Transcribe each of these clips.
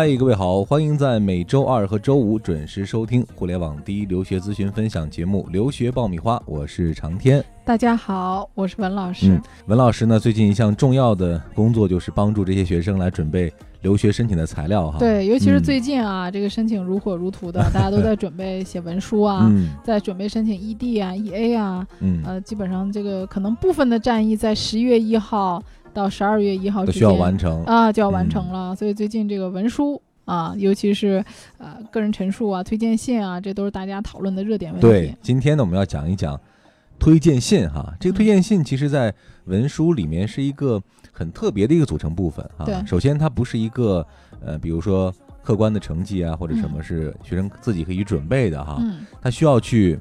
嗨，各位好，欢迎在每周二和周五准时收听互联网第一留学咨询分享节目《留学爆米花》，我是长天。大家好，我是文老师。嗯，文老师呢，最近一项重要的工作就是帮助这些学生来准备留学申请的材料哈。对，尤其是嗯最近啊，这个申请如火如荼的，大家都在准备写文书啊，嗯在准备申请 ED 啊、EA 啊，嗯，呃，基本上这个可能部分的战役在十一月一号到十二月一号之间需要完成。啊就要完成嗯了，所以最近这个文书。啊，尤其是呃个人陈述啊、推荐信啊，这都是大家讨论的热点问题。对，今天呢，我们要讲一讲推荐信哈。这个推荐信其实在文书里面是一个很特别的一个组成部分哈。对首先它不是一个呃，比如说客观的成绩啊，或者什么是学生自己可以准备的哈。嗯，他需要去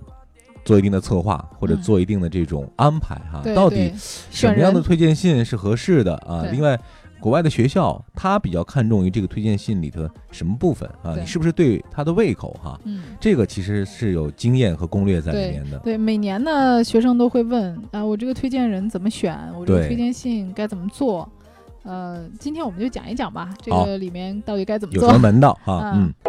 做一定的策划或者嗯做一定的这种安排哈。对，到底什么样的推荐信是合适的啊？另外，国外的学校他比较看重于这个推荐信里头什么部分啊？你是不是对他的胃口哈？嗯。这个其实是有经验和攻略在里面的。对，每年呢，学生都会问啊，我这个推荐人怎么选？我这个推荐信该怎么做？呃，今天我们就讲一讲吧，这个里面到底该怎么做有什么？门道 哈？嗯嗯，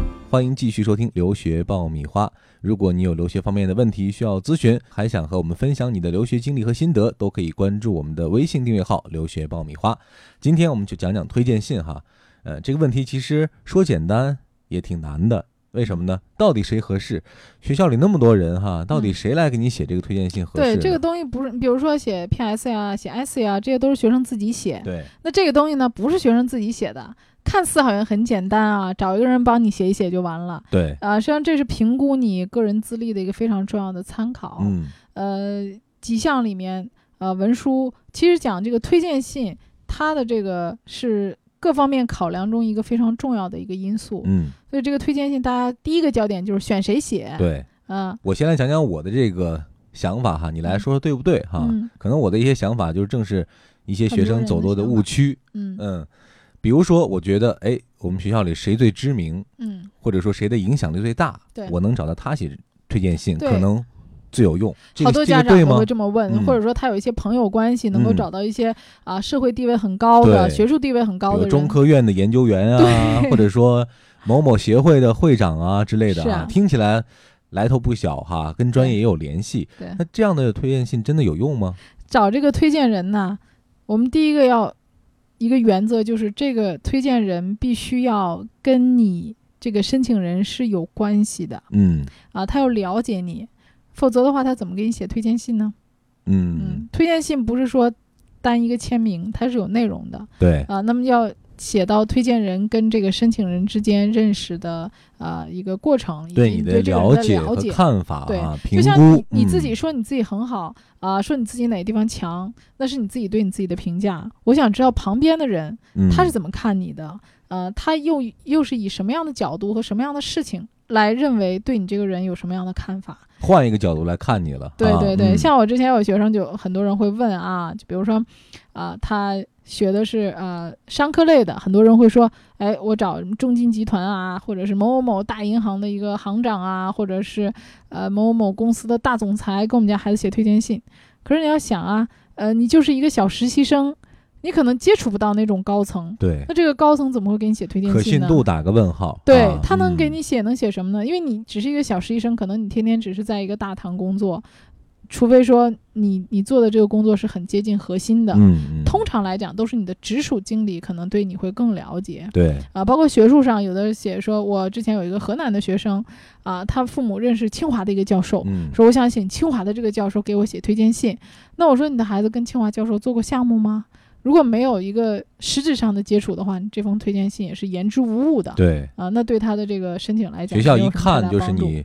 欢迎继续收听留学爆米花。如果你有留学方面的问题需要咨询，还想和我们分享你的留学经历和心得，都可以关注我们的微信订阅号“留学爆米花”。今天我们就讲讲推荐信哈。呃，这个问题其实说简单也挺难的，为什么呢？到底谁合适？学校里那么多人哈，到底嗯谁来给你写这个推荐信合适对，这个东西不是，比如说写 PS 呀、写 essay 啊，这些都是学生自己写。对那这个东西呢，不是学生自己写的，看似好像很简单啊，找一个人帮你写一写就完了。对，啊、实际上这是评估你个人资历的一个非常重要的参考。嗯呃，几项里面，呃，文书其实讲这个推荐信，它的这个是各方面考量中一个非常重要的一个因素。嗯，所以这个推荐信，大家第一个焦点就是选谁写。，对。嗯我先来讲讲我的这个想法哈，你来说说对不对哈？嗯可能我的一些想法就是正是一些学生走多的误区。嗯嗯，比如说，我觉得，哎，我们学校里谁最知名，嗯，或者说谁的影响力最大，对我能找到他写推荐信，可能最有用。这个好多家长都会？这么问，嗯。或者说他有一些朋友关系，能够嗯。找到一些啊、社会地位很高的、学术地位很高的中科院的研究员啊，或者说某某协会的会长啊之类的听起来来头不小哈，跟专业也有联系。对。那这样的推荐信真的有用吗？找这个推荐人呢，我们第一个要一个原则就是，这个推荐人必须要跟你这个申请人是有关系的。嗯。啊，他要了解你，否则的话，他怎么给你写推荐信呢？嗯，推荐信不是说单一个签名，它是有内容的对，啊，那么要。写到推荐人跟这个申请人之间认识的啊、一个过程，以及对你的对这个人的解和了解，看法对就像你你自己嗯说你自己很好啊、说你自己哪个地方强，那是你自己对你自己的评价。我想知道旁边的人他是嗯怎么看你的，呃，他又又是以什么样的角度和什么样的事情来认为对你这个人有什么样的看法？换一个角度来看你了。啊对对对，嗯像我之前有学生就很多人会问啊，就比如说啊、他学的是呃商科类的，很多人会说，哎，我找什么中金集团啊，或者是某某某大银行的一个行长啊，或者是呃某某某公司的大总裁给我们家孩子写推荐信。可是你要想啊，呃，你就是一个小实习生，你可能接触不到那种高层，对那这个高层怎么会给你写推荐信呢？信度打个问号。对、啊他能给嗯你写能写什么呢？因为你只是一个小实习生，可能你天天只是在一个大堂工作，除非说你你做的这个工作是很接近核心的。嗯嗯，通常来讲，都是你的直属经理可能对你会更了解对啊，包括学术上，有的写说，我之前有一个河南的学生啊，他父母认识清华的一个教授，嗯说我想请清华的这个教授给我写推荐信。那我说你的孩子跟清华教授做过项目吗？如果没有一个实质上的接触的话，这封推荐信也是言之无物的。对，啊，那对他的这个申请来讲，学校一看就是你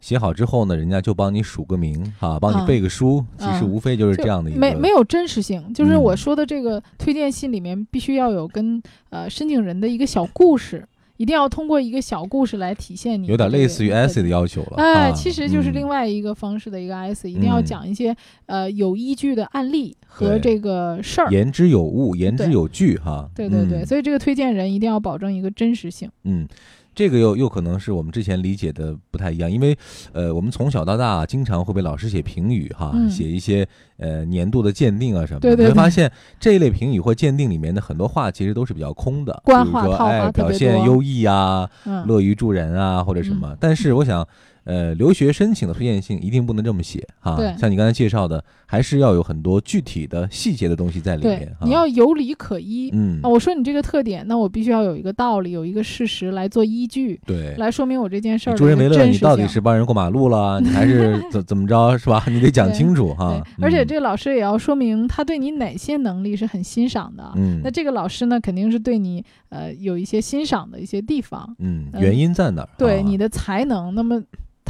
写好之后呢，人家就帮你署个名哈，帮啊你背个书，其实啊无非就是这样的一个没没有真实性。就是我嗯说的这个推荐信里面必须要有跟呃申请人的一个小故事，一定要通过一个小故事来体现你有点类似于特 essay 的要求了。哎，啊其实就是另嗯外一个方式的一个 essay，、一定要嗯讲一些呃有依据的案例和这个事儿。言之有物，言之有据哈。对对对，嗯所以这个推荐人一定要保证一个真实性。嗯，这个又又可能是我们之前理解的不太一样，因为呃，我们从小到大经常会被老师写评语哈，嗯写一些呃年度的鉴定啊什么的。对对对你会发现这一类评语或鉴定里面的很多话其实都是比较空的，比如说哎表现优异啊，嗯，乐于助人啊或者什么。但是我想。呃，留学申请的推荐信一定不能这么写哈，对像你刚才介绍的，还是要有很多具体的细节的东西在里面，哈。你要有理可依。嗯啊，，我说你这个特点，那我必须要有一个道理，有一个事实来做依据，对，来说明我这件事儿助人为乐，你到底是帮人过马路了，你还是怎怎么着，是吧？你得讲清楚哈对。，而且嗯这个老师也要说明他对你哪些能力是很欣赏的。嗯那这个老师呢，肯定是对你呃有一些欣赏的一些地方，嗯，嗯原因在哪儿？啊对你的才能。那么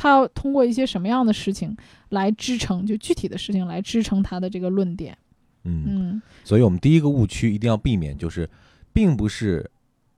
他要通过一些什么样的事情来支撑，就具体的事情来支撑他的这个论点。嗯，嗯，所以我们第一个误区一定要避免，就是并不是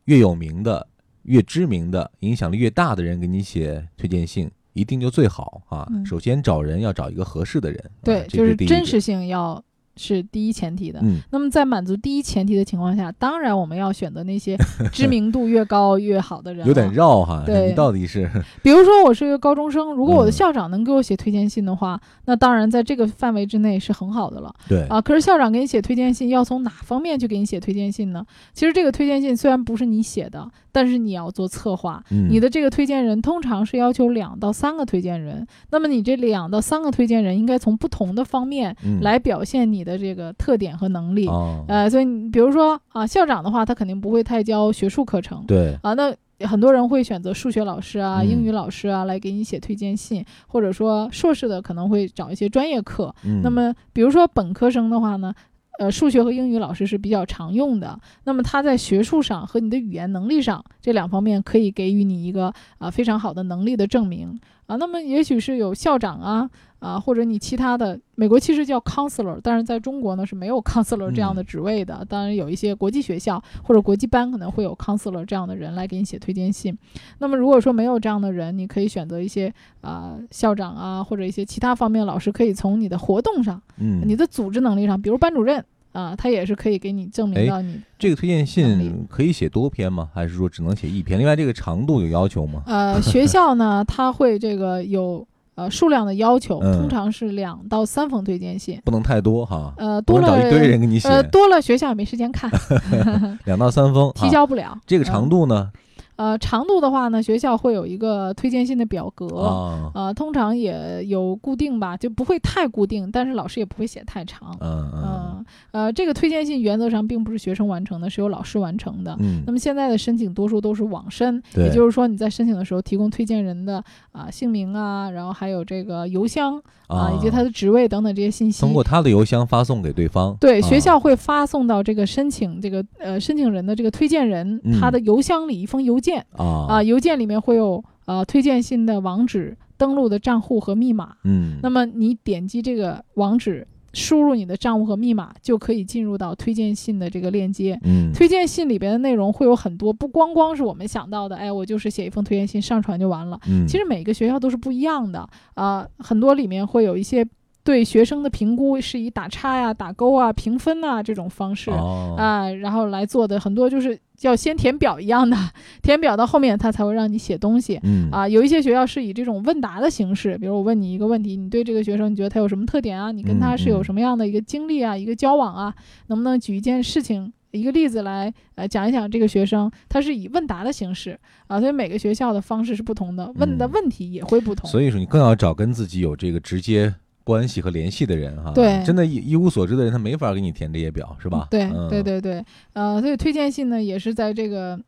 越有名的、越知名的、影响力越大的人给你写推荐信，一定就最好啊。嗯首先找人要找一个合适的人，啊对，就是真实性要是第一前提的。嗯，那么在满足第一前提的情况下，当然我们要选择那些 知名度越高越好的人、啊有点。绕哈。对你到底是 比如说我是一个高中生，如果我的嗯校长能给我写推荐信的话，那当然在这个范围之内是很好的了对啊。可是校长给你写推荐信，要从哪方面去给你写推荐信呢？其实这个推荐信虽然不是你写的，但是你要做策划，嗯你的这个推荐人通常是要求两到三个推荐人，那么你这两到三个推荐人应该从不同的方面嗯来表现你的这个特点和能力。哦，呃，所以你比如说啊，校长的话，他肯定不会太教学术课程对，啊，那。很多人会选择数学老师啊、嗯英语老师啊来给你写推荐信，或者说硕士的可能会找一些专业课。嗯那么，比如说本科生的话呢，呃，数学和英语老师是比较常用的。那么他在学术上和你的语言能力上这两方面可以给予你一个啊、非常好的能力的证明啊。那么也许是有校长啊啊，或者你其他的，美国其实叫 counselor，但是在中国呢是没有 counselor 这样的职位的。当然有一些国际学校或者国际班可能会有 counselor 这样的人来给你写推荐信。那么如果说没有这样的人，你可以选择一些啊、校长啊或者一些其他方面的老师，可以从你的活动上。嗯，你的组织能力上，比如班主任啊，他也是可以给你证明哎到你这个推荐信可以写多篇吗？还是说只能写一篇？另外，这个长度有要求吗？呃学校呢，他会这个有呃数量的要求，嗯通常是两到三封推荐信。不能太多哈，呃，多了找一堆人给你写，呃多了学校也没时间看，两到三封，提啊交不了。这个长嗯度呢？呃长度的话呢，学校会有一个推荐信的表格。啊，呃，通常也有固定吧，就不会太固定，但是老师也不会写太长。嗯嗯嗯，呃，这个推荐信原则上并不是学生完成的，是由老师完成的。嗯那么现在的申请多数都是网申，也就是说你在申请的时候提供推荐人的啊、姓名啊，然后还有这个邮箱啊，以及他的职位等等这些信息。通过他的邮箱发送给对方，对，啊学校会发送到这个申请这个呃申请人的这个推荐人、嗯他的邮箱里一封邮件啊啊、邮件里面会有呃推荐信的网址、登录的账户和密码。嗯，那么你点击这个网址，输入你的账户和密码，就可以进入到推荐信的这个链接。嗯推荐信里边的内容会有很多，不光光是我们想到的，哎，我就是写一封推荐信上传就完了。嗯，其实每个学校都是不一样的啊、很多里面会有一些对学生的评估是以打叉呀、打勾啊、评分啊这种方式啊、哦然后来做的，很多就是要先填表一样的，填表到后面他才会让你写东西。嗯啊，有一些学校是以这种问答的形式，比如我问你一个问题，你对这个学生你觉得他有什么特点啊？你跟他是有什么样的一个经历啊，一个交往啊？能不能举一件事情、一个例子来呃讲一讲这个学生？他是以问答的形式啊，所以每个学校的方式是不同的，问的嗯问题也会不同。所以说你更要找跟自己有这个直接关系和联系的人哈，对真的一一无所知的人他没法给你填这些表是吧？对嗯对对对，呃，所以推荐信呢也是在这个。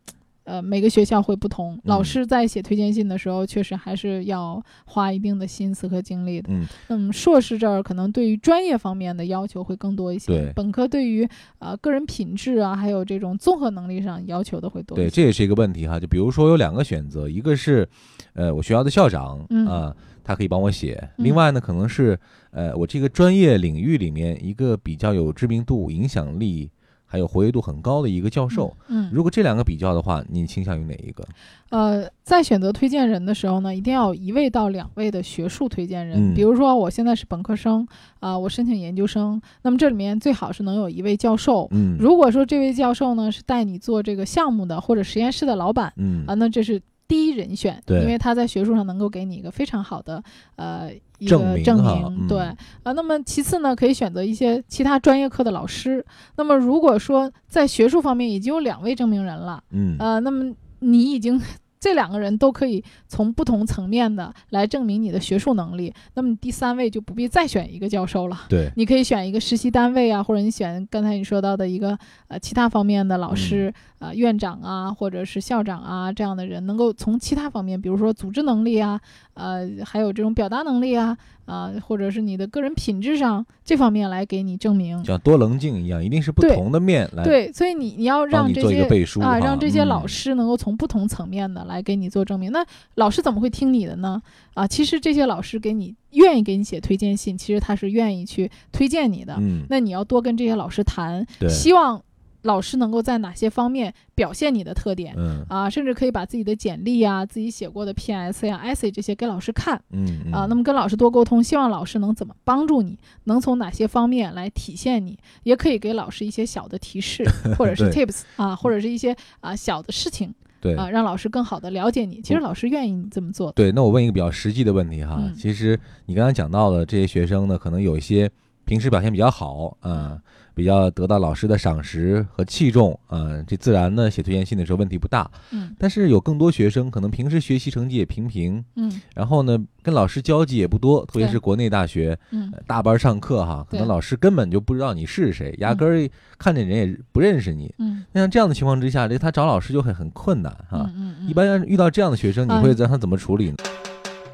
呃，每个学校会不同，老嗯师在写推荐信的时候，确实还是要花一定的心思和精力的。嗯嗯，硕士这儿可能对于专业方面的要求会更多一些。对本科对于呃个人品质啊，还有这种综合能力上要求的会多一对，这也是一个问题哈。就比如说有两个选择，一个是，呃，我学校的校长嗯啊，他可以帮我写；嗯另外呢，可能是，呃，我这个专业领域里面一个比较有知名度、影响力还有活跃度很高的一个教授。嗯，如果这两个比较的话，你倾向于哪一个？呃，在选择推荐人的时候呢，一定要有一位到两位的学术推荐人。嗯比如说，我现在是本科生啊、我申请研究生，那么这里面最好是能有一位教授。嗯如果说这位教授呢是带你做这个项目的或者实验室的老板嗯啊，那这是第一人选，对因为他在学术上能够给你一个非常好的呃一证明个证明，嗯对啊。那么其次呢，可以选择一些其他专业课的老师。那么如果说在学术方面已经有两位证明人了，嗯呃，那么你已经这两个人都可以从不同层面的来证明你的学术能力，那么你第三位就不必再选一个教授了。对，你可以选一个实习单位啊，或者你选刚才你说到的一个呃其他方面的老师，呃院长啊，或者是校长啊这样的人，能够从其他方面，比如说组织能力啊，呃还有这种表达能力啊，啊、或者是你的个人品质上这方面来给你证明。像多棱镜一样，一定是不同的面来对，所以你你要让这些啊，让这些老嗯师能够从不同层面的来给你做证明。那老师怎么会听你的呢？啊，其实这些老师给你愿意给你写推荐信，其实他是愿意去推荐你的。嗯，那你要多跟这些老师谈，希望老师能够在哪些方面表现你的特点。嗯啊，甚至可以把自己的简历啊、自己写过的 PS 呀、essay 这些给老师看嗯嗯啊。那么跟老师多沟通，希望老师能怎么帮助你，能从哪些方面来体现你，也可以给老师一些小的提示，或者是 tips 啊，或者是一些啊小的事情对啊，让老师更好的了解你。其实老师愿意你这么做的。对，那我问一个比较实际的问题哈，嗯其实你刚刚讲到了这些学生呢，可能有一些平时表现比较好啊、比较得到老师的赏识和器重啊、这自然呢写推荐信的时候问题不大。嗯。但是有更多学生可能平时学习成绩也平平，嗯。然后呢跟老师交际也不多，特别是国内大学嗯。呃大班上课哈，可能老师根本就不知道你是谁，压根儿看见人也不认识你。嗯。那像这样的情况之下，这他找老师就会很困难哈。嗯嗯嗯，一般遇到这样的学生，你啊会让他怎么处理呢？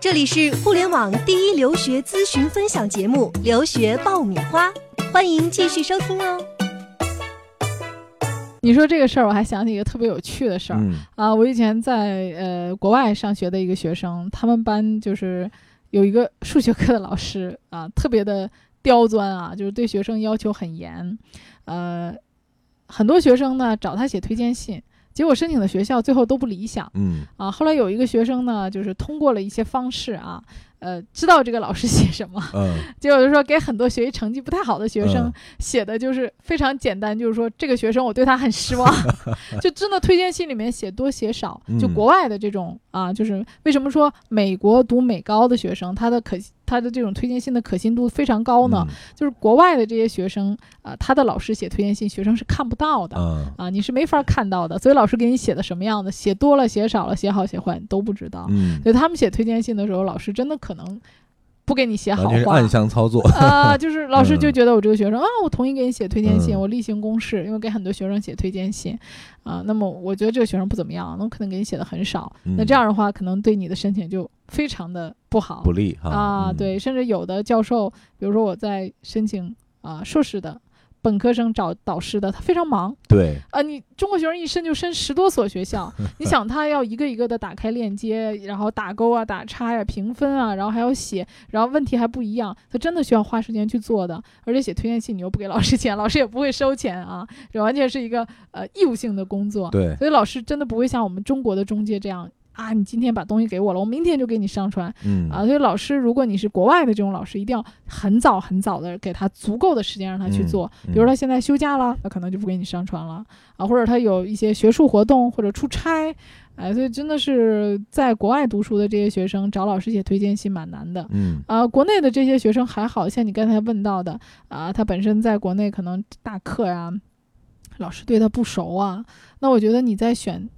这里是互联网第一留学咨询分享节目《留学爆米花》，欢迎继续收听哦。你说这个事儿，我还想起一个特别有趣的事儿。嗯啊，我以前在呃国外上学的一个学生，他们班就是有一个数学课的老师啊，特别的刁钻啊，就是对学生要求很严，呃，很多学生呢找他写推荐信，结果申请的学校最后都不理想。嗯。啊。后来有一个学生呢，就是通过了一些方式啊，呃，知道这个老师写什么，嗯。结果就说给很多学习成绩不太好的学生嗯。写的就是非常简单，就是说这个学生我对他很失望，就真的推荐信里面写多写少，就嗯国外的这种啊，就是为什么说美国读美高的学生他的可他的这种推荐信的可信度非常高呢？嗯就是国外的这些学生啊，他的老师写推荐信，学生是看不到的。嗯啊，你是没法看到的，所以老师给你写的什么样的，写多了、写少了、写好、写坏，你都不知道。嗯，所以他们写推荐信的时候，老师真的可能不给你写好话，暗箱操作。啊，就是老师就嗯。觉得我这个学生啊，我同意给你写推荐信，嗯。我例行公事，因为给很多学生写推荐信，啊，那么我觉得这个学生不怎么样，那我可能给你写的很少，那嗯这样的话，可能对你的申请就非常的不好。不利哈。啊，嗯。对，甚至有的教授，比如说我在申请啊硕士的。本科生找导师的，他非常忙对，啊！你中国学生一申就申十多所学校，你想他要一个一个的打开链接，然后打勾啊、打叉呀、评分啊，然后还要写，然后问题还不一样，他真的需要花时间去做的。而且写推荐信你又不给老师钱，老师也不会收钱啊，这完全是一个呃义务性的工作。对，所以老师真的不会像我们中国的中介这样啊，你今天把东西给我了，我明天就给你上传嗯啊。所以老师，如果你是国外的这种老师，一定要很早很早的给他足够的时间让他去嗯做。嗯比如他现在休假了，那可能就不给你上传了啊，或者他有一些学术活动或者出差，哎，所以真的是在国外读书的这些学生找老师写推荐信蛮难的。嗯啊，国内的这些学生还好像你刚才问到的啊，他本身在国内可能大课呀、老师对他不熟啊，那我觉得你在选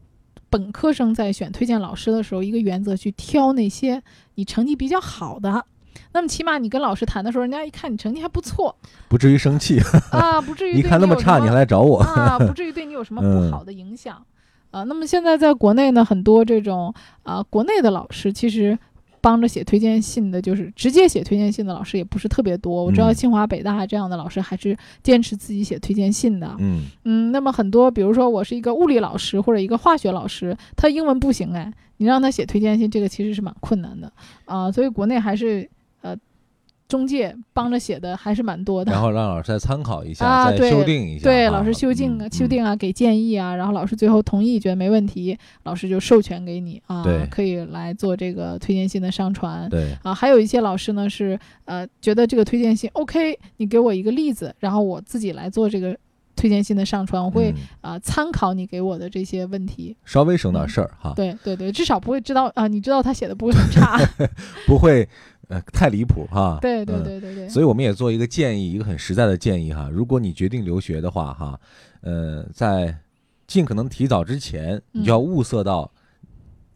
本科生在选推荐老师的时候，一个原则去挑那些你成绩比较好的。那么起码你跟老师谈的时候，人家一看你成绩还不错不至于生气。啊，不至于一对 看那么差，你还来找我？啊，不至于对你有什么不嗯好的影响。啊，那么现在在国内呢，很多这种啊，国内的老师其实帮着写推荐信的，就是直接写推荐信的老师也不是特别多。我知道嗯清华、北大这样的老师还是坚持自己写推荐信的。嗯嗯，那么很多，比如说我是一个物理老师或者一个化学老师，他英文不行哎，你让他写推荐信，这个其实是蛮困难的啊。所以国内还是呃中介帮着写的还是蛮多的。然后让老师再参考一下，再修订一下啊。对，老师修订啊嗯修订啊，给建议啊，然后老师最后同意，觉得没问题，老师就授权给你啊，可以来做这个推荐信的上传嗯。对，啊，还有一些老师呢是呃觉得这个推荐信 OK，你给我一个例子，然后我自己来做这个推荐信的上传，我会嗯啊、参考你给我的这些问题。稍微省点事儿哈，对对对，至少不会知道啊、你知道他写的不会很差。不会呃太离谱哈。对对对对，所以我们也做一个建议，一个很实在的建议哈。如果你决定留学的话哈，呃，在尽可能提早之前，你就要物色到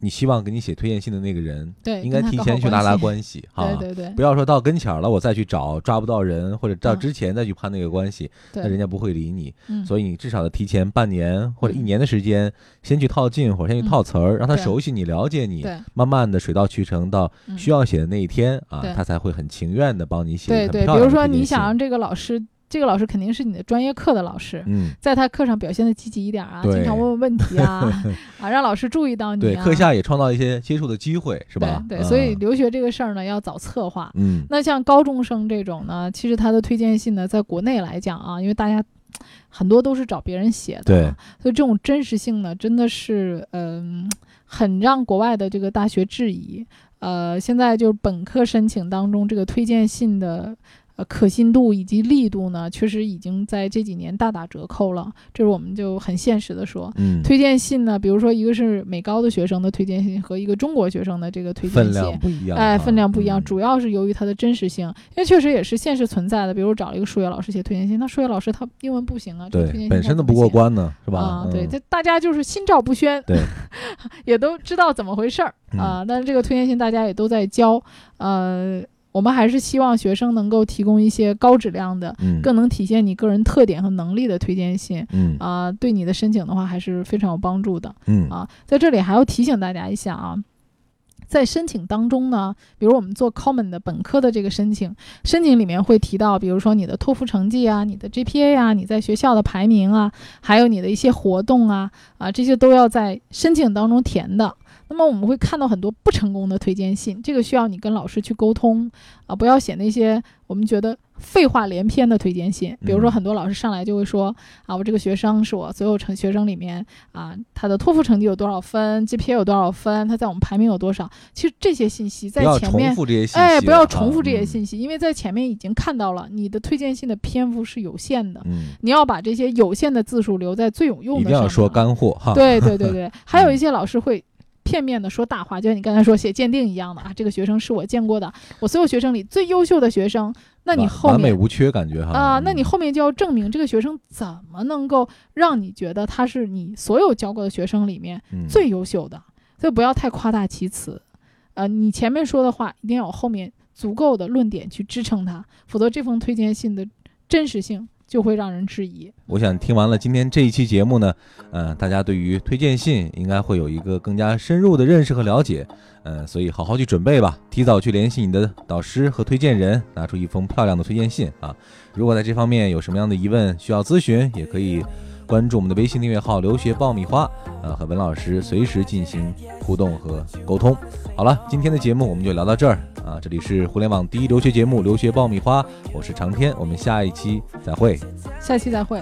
你希望给你写推荐信的那个人，对，应该提前去拉拉。关系哈。对对。对不要说到跟前儿了，我再去找抓不到人，或者到嗯。之前再去攀那个关系，那人，家不会理你。嗯，所以你至少得提前半年或者一嗯。年的时间，先去套近乎，先去套词儿，让他熟悉你、了解你，对。慢慢的水到渠成，到嗯。需要写的那一天啊，他才会很情愿的帮你写对对，很漂比如说你想让。这个老师，这个老师肯定是你的专业课的老师，嗯，在他课上表现的积极一点啊，经常问问问题啊，啊，让老师注意到你、对，啊。课下也创造一些接触的机会，是吧？对对，所以嗯留学这个事儿呢，要早策划。嗯，那像高中生这种呢，其实他的推荐信呢，在国内来讲啊，因为大家很多都是找别人写的，对，所以这种真实性呢，真的是嗯、很让国外的这个大学质疑。呃，现在就是本科申请当中，这个推荐信的呃可信度以及力度呢，确实已经在这几年大打折扣了。这是我们就很现实的说，嗯，推荐信呢，比如说一个是美高的学生的推荐信和一个中国学生的这个推荐分信，量不一样，哎，啊分量不一样，嗯主要是由于它的真实性，因为确实也是现实存在的。比如找了一个数学老师写推荐信，那数学老师他英文不行啊，这个推荐信对本身都不过关呢，是吧？啊，对，嗯这大家就是心照不宣，对，也都知道怎么回事儿嗯啊。但是这个推荐信大家也都在交，呃，我们还是希望学生能够提供一些高质量的、嗯更能体现你个人特点和能力的推荐信嗯啊，对你的申请的话还是非常有帮助的。嗯啊，在这里还要提醒大家一下啊，在申请当中呢，比如我们做 Common 的本科的这个申请，申请里面会提到，比如说你的托福成绩啊、你的 GPA 啊、你在学校的排名啊，还有你的一些活动啊啊，这些都要在申请当中填的。那么我们会看到很多不成功的推荐信，这个需要你跟老师去沟通啊，不要写那些我们觉得废话连篇的推荐信。比如说，嗯很多老师上来就会说啊，我这个学生是我所有成学生里面啊，他的托福成绩有多少分，GPA 有多少分，他在我们排名有多少。其实这些信息在前面。复这些信息，哎，不要啊重复这些嗯信息，因为在前面已经看到了你的推荐信的篇幅是有限的，嗯，你要把这些有限的字数留在最有用的上面。一定要说干货哈，对对对对，还有一些老师会片面的说大话，就像你刚才说写鉴定一样的啊，这个学生是我见过的，我所有学生里最优秀的学生，那你后面完美无缺感觉哈啊、那你嗯后面就要证明这个学生怎么能够让你觉得他是你所有教过的学生里面嗯最优秀的，所以不要太夸大其词。呃，你前面说的话一定要有后面足够的论点去支撑它，否则这封推荐信的真实性就会让人质疑。我想听完了今天这一期节目呢，呃，大家对于推荐信应该会有一个更加深入的认识和了解，嗯，所以好好去准备吧，提早去联系你的导师和推荐人，拿出一封漂亮的推荐信啊。如果在这方面有什么样的疑问需要咨询，也可以关注我们的微信订阅号“留学爆米花”，呃，和文老师随时进行互动和沟通。好了，今天的节目我们就聊到这儿啊，这里是互联网第一留学节目《留学爆米花》，我是长天，我们下一期再会。下期再会。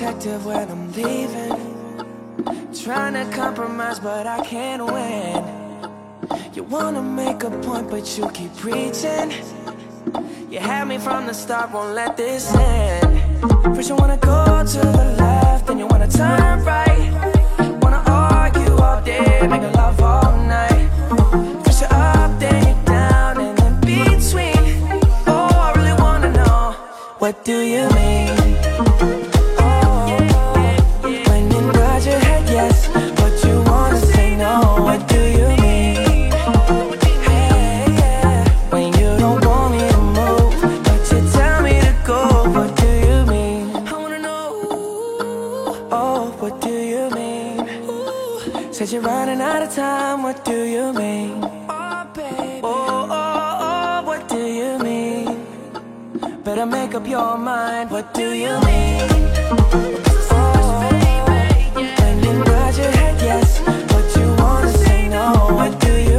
You're when I'm leaving. Trying to compromise, but I can't win. You wanna make a point, but you keep preaching. You had me from the start, won't let this end. First you wanna go to the left, make up your mind, what do you mean? Oh, when you nod your head yes, but you wanna say no, what do you